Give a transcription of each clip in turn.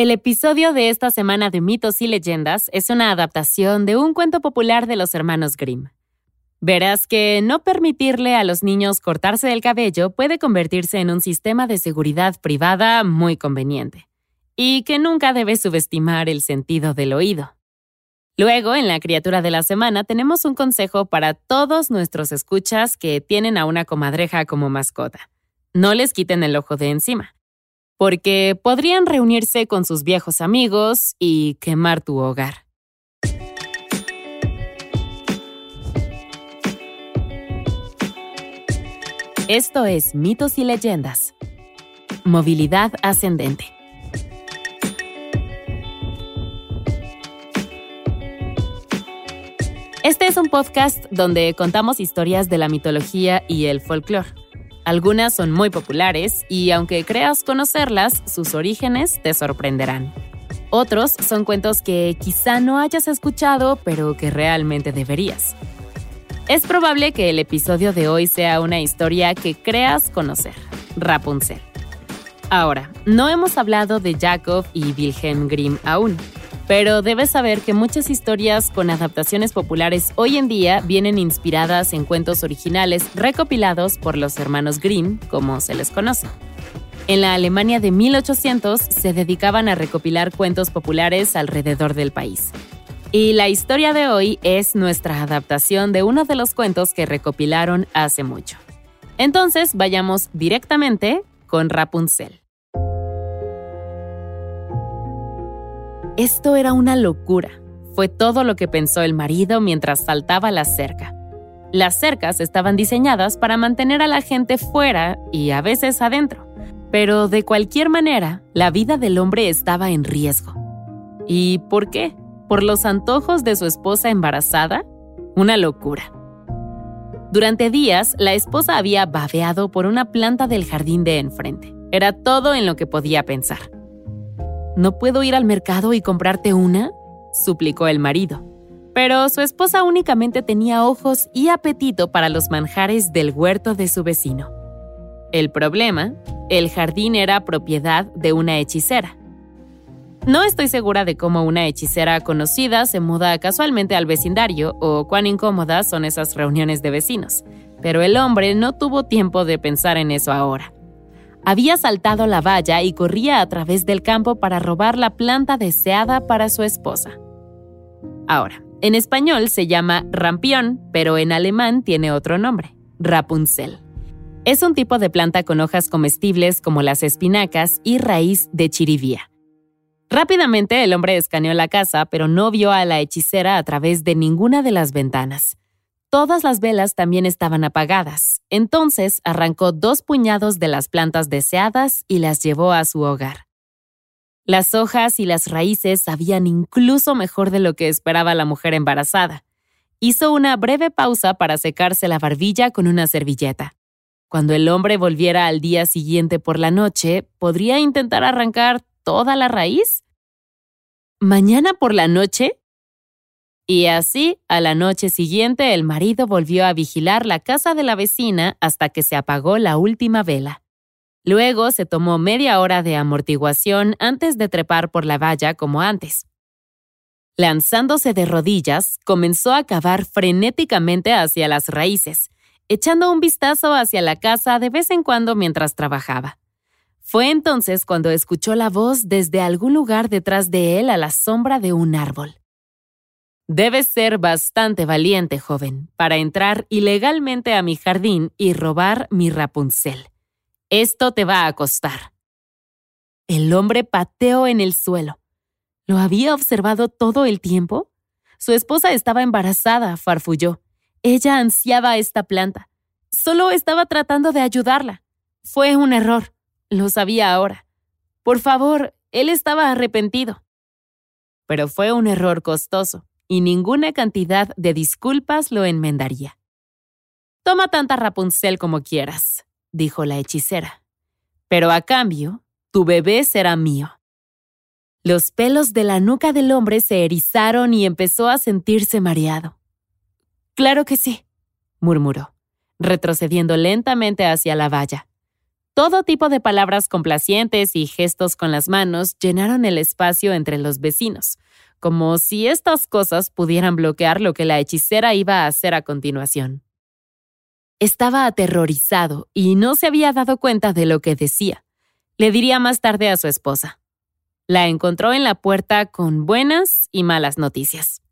El episodio de esta semana de Mitos y Leyendas es una adaptación de un cuento popular de los hermanos Grimm. Verás que no permitirle a los niños cortarse el cabello puede convertirse en un sistema de seguridad privada muy conveniente, y que nunca debe subestimar el sentido del oído. Luego, en la criatura de la semana, tenemos un consejo para todos nuestros escuchas que tienen a una comadreja como mascota. No les quiten el ojo de encima, porque podrían reunirse con sus viejos amigos y quemar tu hogar. Esto es Mitos y Leyendas. Movilidad ascendente. Este es un podcast donde contamos historias de la mitología y el folclore. Algunas son muy populares y aunque creas conocerlas, sus orígenes te sorprenderán. Otros son cuentos que quizá no hayas escuchado, pero que realmente deberías. Es probable que el episodio de hoy sea una historia que creas conocer, Rapunzel. Ahora, no hemos hablado de Jacob y Wilhelm Grimm aún, pero debes saber que muchas historias con adaptaciones populares hoy en día vienen inspiradas en cuentos originales recopilados por los hermanos Grimm, como se les conoce. En la Alemania de 1800 se dedicaban a recopilar cuentos populares alrededor del país. Y la historia de hoy es nuestra adaptación de uno de los cuentos que recopilaron hace mucho. Entonces vayamos directamente con Rapunzel. Esto era una locura. Fue todo lo que pensó el marido mientras saltaba la cerca. Las cercas estaban diseñadas para mantener a la gente fuera y a veces adentro. Pero de cualquier manera, la vida del hombre estaba en riesgo. ¿Y por qué? por los antojos de su esposa embarazada? Una locura. Durante días, la esposa había babeado por una planta del jardín de enfrente. Era todo en lo que podía pensar. ¿No puedo ir al mercado y comprarte una? suplicó el marido. Pero su esposa únicamente tenía ojos y apetito para los manjares del huerto de su vecino. El problema, el jardín era propiedad de una hechicera, no estoy segura de cómo una hechicera conocida se muda casualmente al vecindario o cuán incómodas son esas reuniones de vecinos, pero el hombre no tuvo tiempo de pensar en eso ahora. Había saltado la valla y corría a través del campo para robar la planta deseada para su esposa. Ahora, en español se llama rampión, pero en alemán tiene otro nombre, Rapunzel. Es un tipo de planta con hojas comestibles como las espinacas y raíz de chirivía. Rápidamente el hombre escaneó la casa, pero no vio a la hechicera a través de ninguna de las ventanas. Todas las velas también estaban apagadas. Entonces arrancó dos puñados de las plantas deseadas y las llevó a su hogar. Las hojas y las raíces sabían incluso mejor de lo que esperaba la mujer embarazada. Hizo una breve pausa para secarse la barbilla con una servilleta. Cuando el hombre volviera al día siguiente por la noche, podría intentar arrancar toda la raíz? ¿Mañana por la noche? Y así, a la noche siguiente, el marido volvió a vigilar la casa de la vecina hasta que se apagó la última vela. Luego se tomó media hora de amortiguación antes de trepar por la valla como antes. Lanzándose de rodillas, comenzó a cavar frenéticamente hacia las raíces, echando un vistazo hacia la casa de vez en cuando mientras trabajaba. Fue entonces cuando escuchó la voz desde algún lugar detrás de él a la sombra de un árbol. Debes ser bastante valiente, joven, para entrar ilegalmente a mi jardín y robar mi Rapunzel. Esto te va a costar. El hombre pateó en el suelo. ¿Lo había observado todo el tiempo? Su esposa estaba embarazada, farfulló. Ella ansiaba esta planta. Solo estaba tratando de ayudarla. Fue un error. Lo sabía ahora. Por favor, él estaba arrepentido. Pero fue un error costoso, y ninguna cantidad de disculpas lo enmendaría. Toma tanta Rapunzel como quieras, dijo la hechicera. Pero a cambio, tu bebé será mío. Los pelos de la nuca del hombre se erizaron y empezó a sentirse mareado. Claro que sí, murmuró, retrocediendo lentamente hacia la valla. Todo tipo de palabras complacientes y gestos con las manos llenaron el espacio entre los vecinos, como si estas cosas pudieran bloquear lo que la hechicera iba a hacer a continuación. Estaba aterrorizado y no se había dado cuenta de lo que decía. Le diría más tarde a su esposa. La encontró en la puerta con buenas y malas noticias.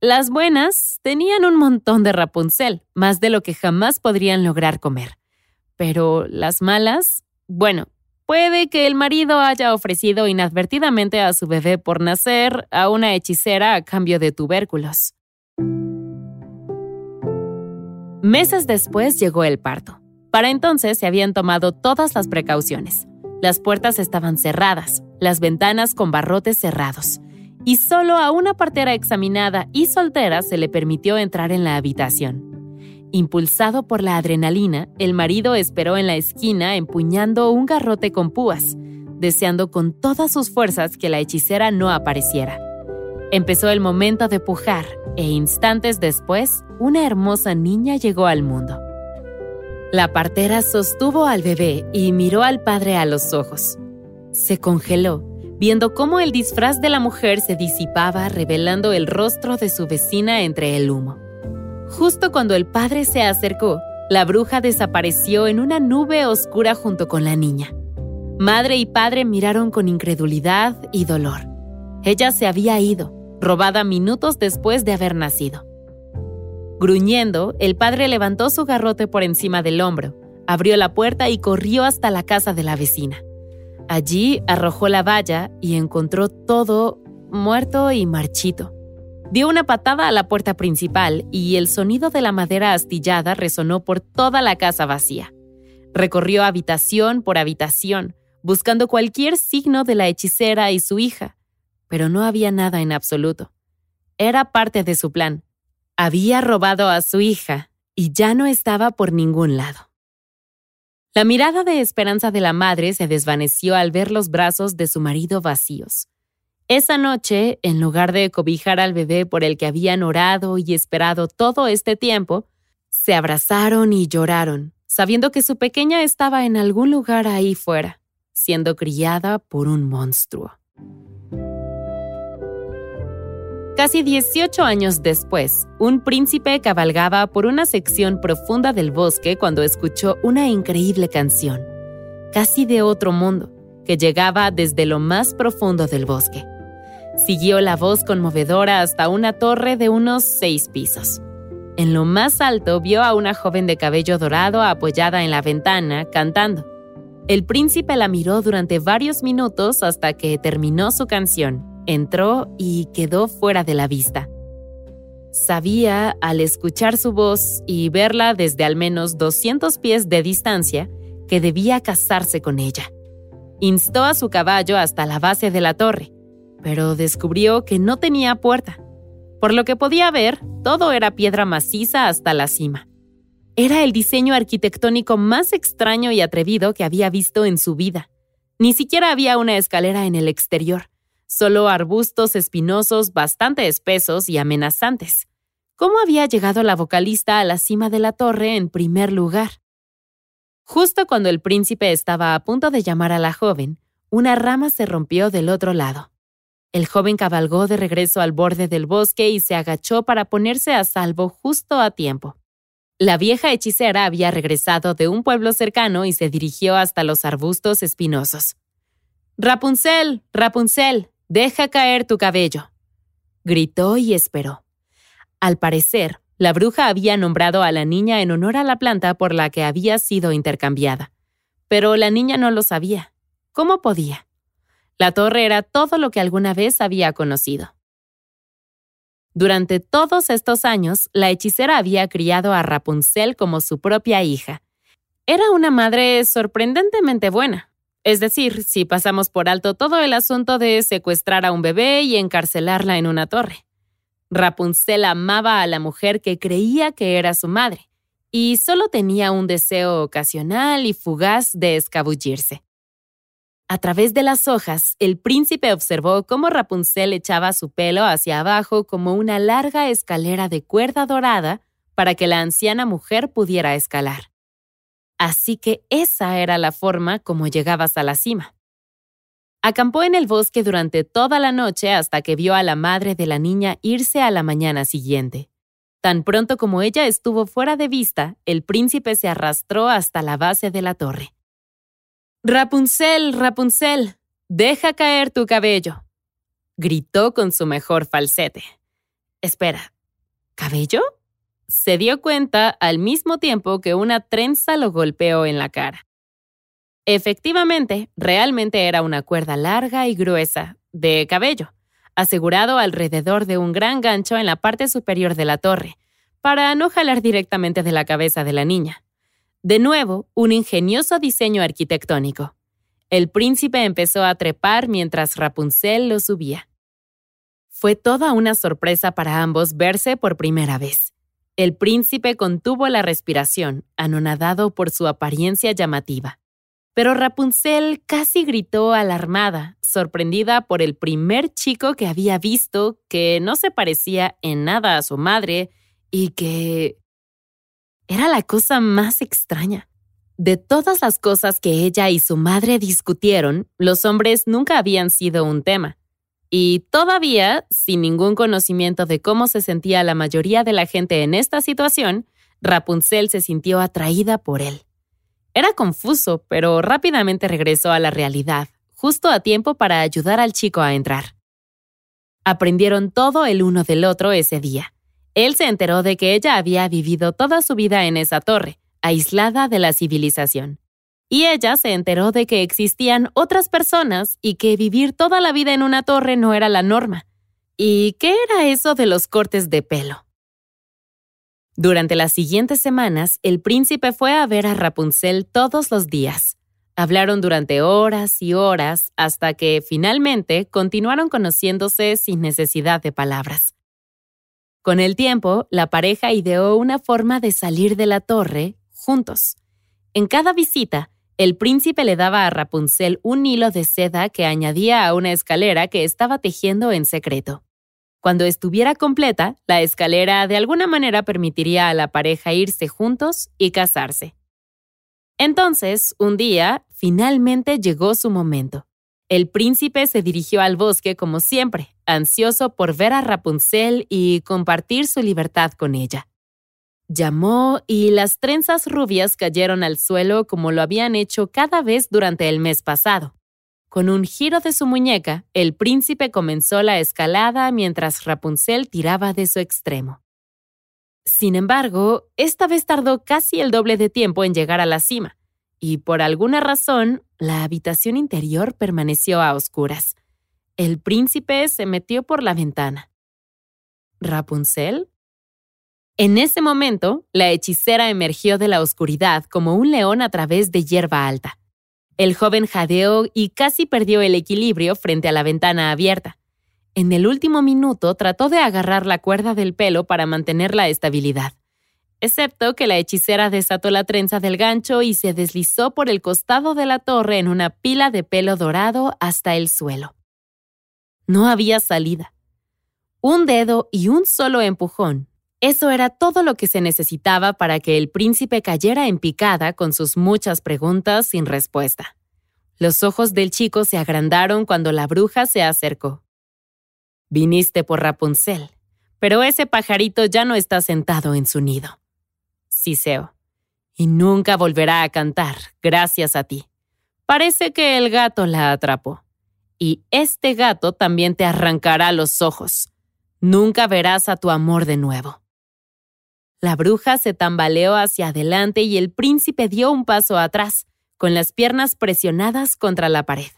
Las buenas tenían un montón de Rapunzel, más de lo que jamás podrían lograr comer. Pero las malas, bueno, puede que el marido haya ofrecido inadvertidamente a su bebé por nacer a una hechicera a cambio de tubérculos. Meses después llegó el parto. Para entonces se habían tomado todas las precauciones. Las puertas estaban cerradas, las ventanas con barrotes cerrados, y solo a una partera examinada y soltera se le permitió entrar en la habitación. Impulsado por la adrenalina, el marido esperó en la esquina empuñando un garrote con púas, deseando con todas sus fuerzas que la hechicera no apareciera. Empezó el momento de pujar e instantes después, una hermosa niña llegó al mundo. La partera sostuvo al bebé y miró al padre a los ojos. Se congeló, viendo cómo el disfraz de la mujer se disipaba revelando el rostro de su vecina entre el humo. Justo cuando el padre se acercó, la bruja desapareció en una nube oscura junto con la niña. Madre y padre miraron con incredulidad y dolor. Ella se había ido, robada minutos después de haber nacido. Gruñendo, el padre levantó su garrote por encima del hombro, abrió la puerta y corrió hasta la casa de la vecina. Allí arrojó la valla y encontró todo muerto y marchito. Dio una patada a la puerta principal y el sonido de la madera astillada resonó por toda la casa vacía. Recorrió habitación por habitación, buscando cualquier signo de la hechicera y su hija, pero no había nada en absoluto. Era parte de su plan había robado a su hija y ya no estaba por ningún lado. La mirada de esperanza de la madre se desvaneció al ver los brazos de su marido vacíos. Esa noche, en lugar de cobijar al bebé por el que habían orado y esperado todo este tiempo, se abrazaron y lloraron, sabiendo que su pequeña estaba en algún lugar ahí fuera, siendo criada por un monstruo. Casi 18 años después, un príncipe cabalgaba por una sección profunda del bosque cuando escuchó una increíble canción, casi de otro mundo, que llegaba desde lo más profundo del bosque. Siguió la voz conmovedora hasta una torre de unos seis pisos. En lo más alto vio a una joven de cabello dorado apoyada en la ventana, cantando. El príncipe la miró durante varios minutos hasta que terminó su canción entró y quedó fuera de la vista. Sabía, al escuchar su voz y verla desde al menos 200 pies de distancia, que debía casarse con ella. Instó a su caballo hasta la base de la torre, pero descubrió que no tenía puerta. Por lo que podía ver, todo era piedra maciza hasta la cima. Era el diseño arquitectónico más extraño y atrevido que había visto en su vida. Ni siquiera había una escalera en el exterior solo arbustos espinosos bastante espesos y amenazantes. ¿Cómo había llegado la vocalista a la cima de la torre en primer lugar? Justo cuando el príncipe estaba a punto de llamar a la joven, una rama se rompió del otro lado. El joven cabalgó de regreso al borde del bosque y se agachó para ponerse a salvo justo a tiempo. La vieja hechicera había regresado de un pueblo cercano y se dirigió hasta los arbustos espinosos. Rapunzel, Rapunzel, Deja caer tu cabello. Gritó y esperó. Al parecer, la bruja había nombrado a la niña en honor a la planta por la que había sido intercambiada. Pero la niña no lo sabía. ¿Cómo podía? La torre era todo lo que alguna vez había conocido. Durante todos estos años, la hechicera había criado a Rapunzel como su propia hija. Era una madre sorprendentemente buena. Es decir, si pasamos por alto todo el asunto de secuestrar a un bebé y encarcelarla en una torre. Rapunzel amaba a la mujer que creía que era su madre, y solo tenía un deseo ocasional y fugaz de escabullirse. A través de las hojas, el príncipe observó cómo Rapunzel echaba su pelo hacia abajo como una larga escalera de cuerda dorada para que la anciana mujer pudiera escalar. Así que esa era la forma como llegabas a la cima. Acampó en el bosque durante toda la noche hasta que vio a la madre de la niña irse a la mañana siguiente. Tan pronto como ella estuvo fuera de vista, el príncipe se arrastró hasta la base de la torre. Rapunzel, Rapunzel, deja caer tu cabello, gritó con su mejor falsete. Espera, ¿cabello? Se dio cuenta al mismo tiempo que una trenza lo golpeó en la cara. Efectivamente, realmente era una cuerda larga y gruesa, de cabello, asegurado alrededor de un gran gancho en la parte superior de la torre, para no jalar directamente de la cabeza de la niña. De nuevo, un ingenioso diseño arquitectónico. El príncipe empezó a trepar mientras Rapunzel lo subía. Fue toda una sorpresa para ambos verse por primera vez. El príncipe contuvo la respiración, anonadado por su apariencia llamativa. Pero Rapunzel casi gritó alarmada, sorprendida por el primer chico que había visto que no se parecía en nada a su madre y que... Era la cosa más extraña. De todas las cosas que ella y su madre discutieron, los hombres nunca habían sido un tema. Y todavía, sin ningún conocimiento de cómo se sentía la mayoría de la gente en esta situación, Rapunzel se sintió atraída por él. Era confuso, pero rápidamente regresó a la realidad, justo a tiempo para ayudar al chico a entrar. Aprendieron todo el uno del otro ese día. Él se enteró de que ella había vivido toda su vida en esa torre, aislada de la civilización. Y ella se enteró de que existían otras personas y que vivir toda la vida en una torre no era la norma. ¿Y qué era eso de los cortes de pelo? Durante las siguientes semanas, el príncipe fue a ver a Rapunzel todos los días. Hablaron durante horas y horas hasta que finalmente continuaron conociéndose sin necesidad de palabras. Con el tiempo, la pareja ideó una forma de salir de la torre juntos. En cada visita, el príncipe le daba a Rapunzel un hilo de seda que añadía a una escalera que estaba tejiendo en secreto. Cuando estuviera completa, la escalera de alguna manera permitiría a la pareja irse juntos y casarse. Entonces, un día, finalmente llegó su momento. El príncipe se dirigió al bosque como siempre, ansioso por ver a Rapunzel y compartir su libertad con ella. Llamó y las trenzas rubias cayeron al suelo como lo habían hecho cada vez durante el mes pasado. Con un giro de su muñeca, el príncipe comenzó la escalada mientras Rapunzel tiraba de su extremo. Sin embargo, esta vez tardó casi el doble de tiempo en llegar a la cima, y por alguna razón, la habitación interior permaneció a oscuras. El príncipe se metió por la ventana. ¿Rapunzel? En ese momento, la hechicera emergió de la oscuridad como un león a través de hierba alta. El joven jadeó y casi perdió el equilibrio frente a la ventana abierta. En el último minuto trató de agarrar la cuerda del pelo para mantener la estabilidad, excepto que la hechicera desató la trenza del gancho y se deslizó por el costado de la torre en una pila de pelo dorado hasta el suelo. No había salida. Un dedo y un solo empujón. Eso era todo lo que se necesitaba para que el príncipe cayera en picada con sus muchas preguntas sin respuesta. Los ojos del chico se agrandaron cuando la bruja se acercó. Viniste por Rapunzel, pero ese pajarito ya no está sentado en su nido. Siseo. Y nunca volverá a cantar, gracias a ti. Parece que el gato la atrapó. Y este gato también te arrancará los ojos. Nunca verás a tu amor de nuevo. La bruja se tambaleó hacia adelante y el príncipe dio un paso atrás, con las piernas presionadas contra la pared.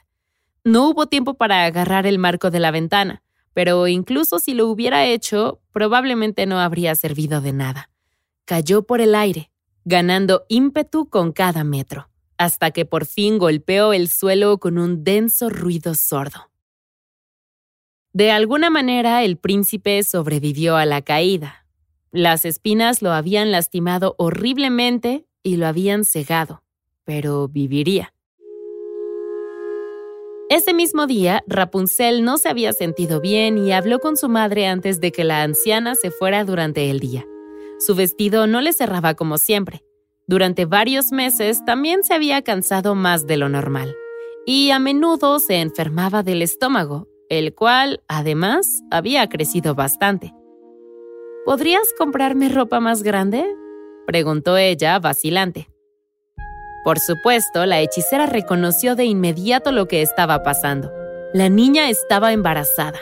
No hubo tiempo para agarrar el marco de la ventana, pero incluso si lo hubiera hecho, probablemente no habría servido de nada. Cayó por el aire, ganando ímpetu con cada metro, hasta que por fin golpeó el suelo con un denso ruido sordo. De alguna manera el príncipe sobrevivió a la caída. Las espinas lo habían lastimado horriblemente y lo habían cegado pero viviría. Ese mismo día, Rapunzel no se había sentido bien y habló con su madre antes de que la anciana se fuera durante el día. Su vestido no le cerraba como siempre. Durante varios meses también se había cansado más de lo normal y a menudo se enfermaba del estómago, el cual, además, había crecido bastante. ¿Podrías comprarme ropa más grande? preguntó ella, vacilante. Por supuesto, la hechicera reconoció de inmediato lo que estaba pasando. La niña estaba embarazada.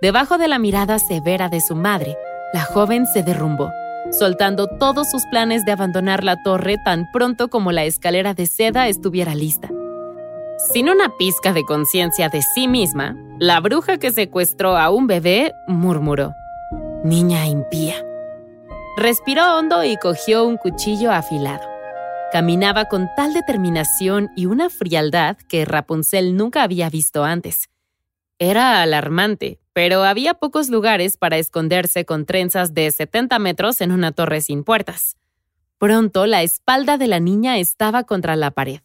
Debajo de la mirada severa de su madre, la joven se derrumbó, soltando todos sus planes de abandonar la torre tan pronto como la escalera de seda estuviera lista. Sin una pizca de conciencia de sí misma, la bruja que secuestró a un bebé murmuró, Niña impía. Respiró hondo y cogió un cuchillo afilado. Caminaba con tal determinación y una frialdad que Rapunzel nunca había visto antes. Era alarmante, pero había pocos lugares para esconderse con trenzas de 70 metros en una torre sin puertas. Pronto la espalda de la niña estaba contra la pared.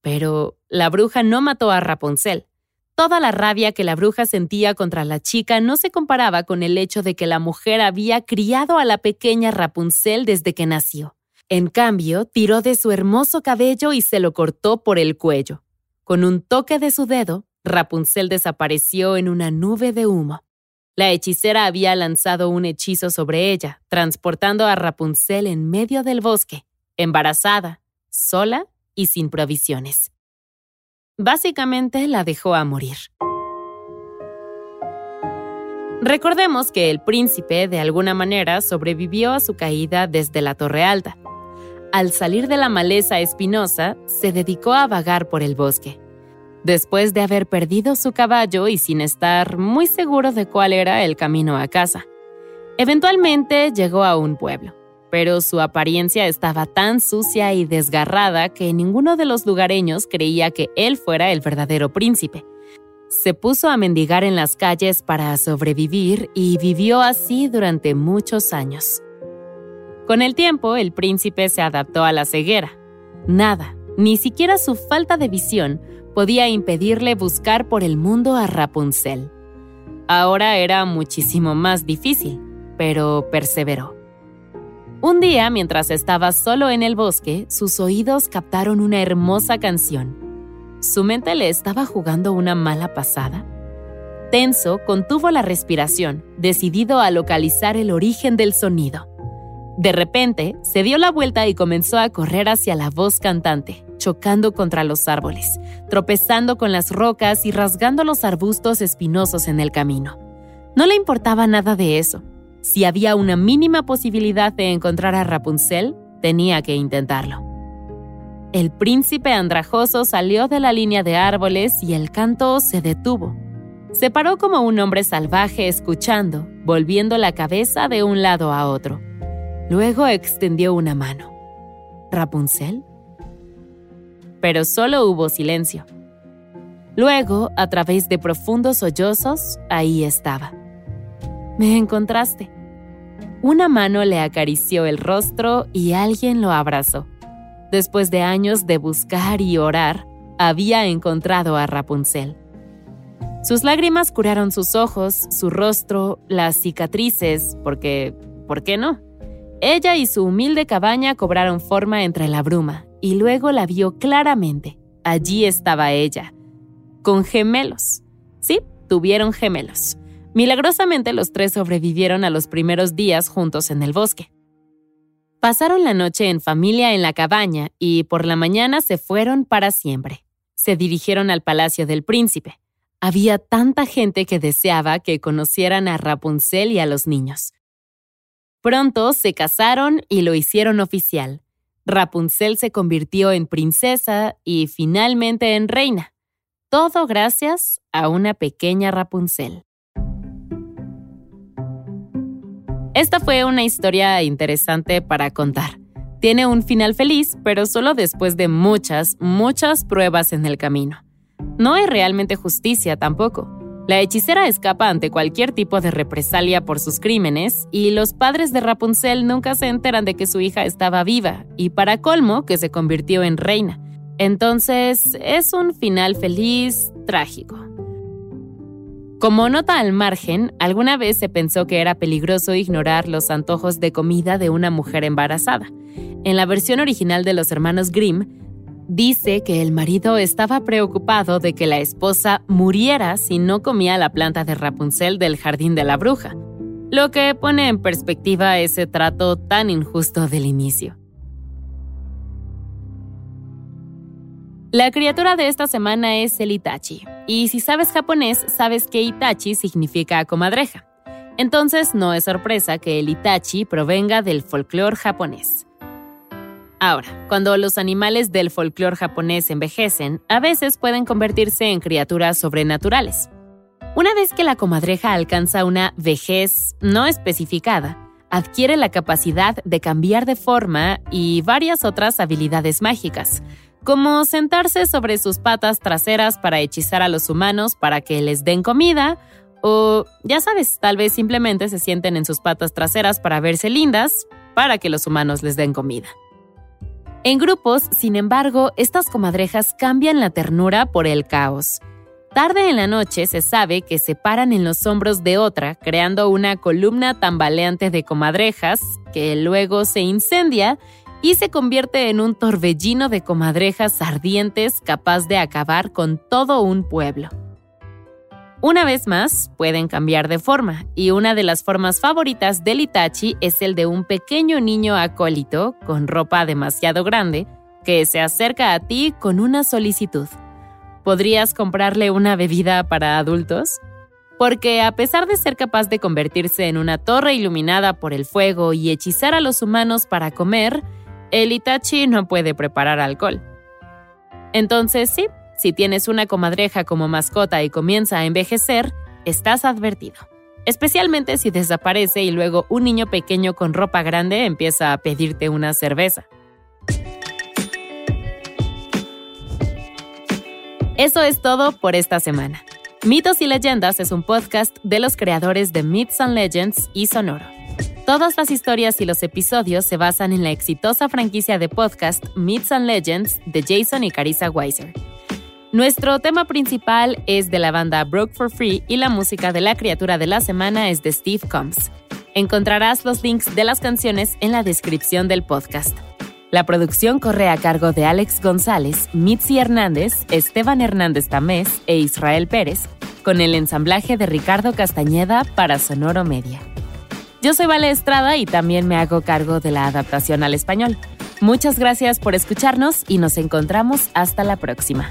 Pero la bruja no mató a Rapunzel. Toda la rabia que la bruja sentía contra la chica no se comparaba con el hecho de que la mujer había criado a la pequeña Rapunzel desde que nació. En cambio, tiró de su hermoso cabello y se lo cortó por el cuello. Con un toque de su dedo, Rapunzel desapareció en una nube de humo. La hechicera había lanzado un hechizo sobre ella, transportando a Rapunzel en medio del bosque, embarazada, sola y sin provisiones. Básicamente la dejó a morir. Recordemos que el príncipe de alguna manera sobrevivió a su caída desde la Torre Alta. Al salir de la maleza espinosa, se dedicó a vagar por el bosque. Después de haber perdido su caballo y sin estar muy seguro de cuál era el camino a casa, eventualmente llegó a un pueblo pero su apariencia estaba tan sucia y desgarrada que ninguno de los lugareños creía que él fuera el verdadero príncipe. Se puso a mendigar en las calles para sobrevivir y vivió así durante muchos años. Con el tiempo, el príncipe se adaptó a la ceguera. Nada, ni siquiera su falta de visión, podía impedirle buscar por el mundo a Rapunzel. Ahora era muchísimo más difícil, pero perseveró. Un día, mientras estaba solo en el bosque, sus oídos captaron una hermosa canción. ¿Su mente le estaba jugando una mala pasada? Tenso, contuvo la respiración, decidido a localizar el origen del sonido. De repente, se dio la vuelta y comenzó a correr hacia la voz cantante, chocando contra los árboles, tropezando con las rocas y rasgando los arbustos espinosos en el camino. No le importaba nada de eso. Si había una mínima posibilidad de encontrar a Rapunzel, tenía que intentarlo. El príncipe andrajoso salió de la línea de árboles y el canto se detuvo. Se paró como un hombre salvaje escuchando, volviendo la cabeza de un lado a otro. Luego extendió una mano. ¿Rapunzel? Pero solo hubo silencio. Luego, a través de profundos sollozos, ahí estaba. Me encontraste. Una mano le acarició el rostro y alguien lo abrazó. Después de años de buscar y orar, había encontrado a Rapunzel. Sus lágrimas curaron sus ojos, su rostro, las cicatrices, porque, ¿por qué no? Ella y su humilde cabaña cobraron forma entre la bruma, y luego la vio claramente. Allí estaba ella, con gemelos. Sí, tuvieron gemelos. Milagrosamente los tres sobrevivieron a los primeros días juntos en el bosque. Pasaron la noche en familia en la cabaña y por la mañana se fueron para siempre. Se dirigieron al palacio del príncipe. Había tanta gente que deseaba que conocieran a Rapunzel y a los niños. Pronto se casaron y lo hicieron oficial. Rapunzel se convirtió en princesa y finalmente en reina. Todo gracias a una pequeña Rapunzel. Esta fue una historia interesante para contar. Tiene un final feliz, pero solo después de muchas, muchas pruebas en el camino. No hay realmente justicia tampoco. La hechicera escapa ante cualquier tipo de represalia por sus crímenes y los padres de Rapunzel nunca se enteran de que su hija estaba viva y para colmo que se convirtió en reina. Entonces es un final feliz, trágico. Como nota al margen, alguna vez se pensó que era peligroso ignorar los antojos de comida de una mujer embarazada. en la versión original de los hermanos Grimm, dice que el marido estaba preocupado de que la esposa muriera si no comía la planta de Rapunzel del jardín de la bruja, lo que pone en perspectiva ese trato tan injusto del inicio. La criatura de esta semana es el Itachi, y si sabes japonés, sabes que Itachi significa comadreja. Entonces no es sorpresa que el Itachi provenga del folclore japonés. Ahora, cuando los animales del folclore japonés envejecen, a veces pueden convertirse en criaturas sobrenaturales. Una vez que la comadreja alcanza una vejez no especificada, adquiere la capacidad de cambiar de forma y varias otras habilidades mágicas, como sentarse sobre sus patas traseras para hechizar a los humanos para que les den comida, o ya sabes, tal vez simplemente se sienten en sus patas traseras para verse lindas, para que los humanos les den comida. En grupos, sin embargo, estas comadrejas cambian la ternura por el caos. Tarde en la noche se sabe que se paran en los hombros de otra, creando una columna tambaleante de comadrejas, que luego se incendia y se convierte en un torbellino de comadrejas ardientes capaz de acabar con todo un pueblo. Una vez más, pueden cambiar de forma, y una de las formas favoritas del Itachi es el de un pequeño niño acólito con ropa demasiado grande que se acerca a ti con una solicitud. ¿Podrías comprarle una bebida para adultos? Porque a pesar de ser capaz de convertirse en una torre iluminada por el fuego y hechizar a los humanos para comer, el Itachi no puede preparar alcohol. Entonces sí, si tienes una comadreja como mascota y comienza a envejecer, estás advertido. Especialmente si desaparece y luego un niño pequeño con ropa grande empieza a pedirte una cerveza. Eso es todo por esta semana. Mitos y Leyendas es un podcast de los creadores de Myths and Legends y Sonoro. Todas las historias y los episodios se basan en la exitosa franquicia de podcast Myths and Legends de Jason y Carissa Weiser. Nuestro tema principal es de la banda Broke for Free y la música de la criatura de la semana es de Steve Combs. Encontrarás los links de las canciones en la descripción del podcast. La producción corre a cargo de Alex González, Mitzi Hernández, Esteban Hernández Tamés e Israel Pérez, con el ensamblaje de Ricardo Castañeda para Sonoro Media. Yo soy Vale Estrada y también me hago cargo de la adaptación al español. Muchas gracias por escucharnos y nos encontramos hasta la próxima.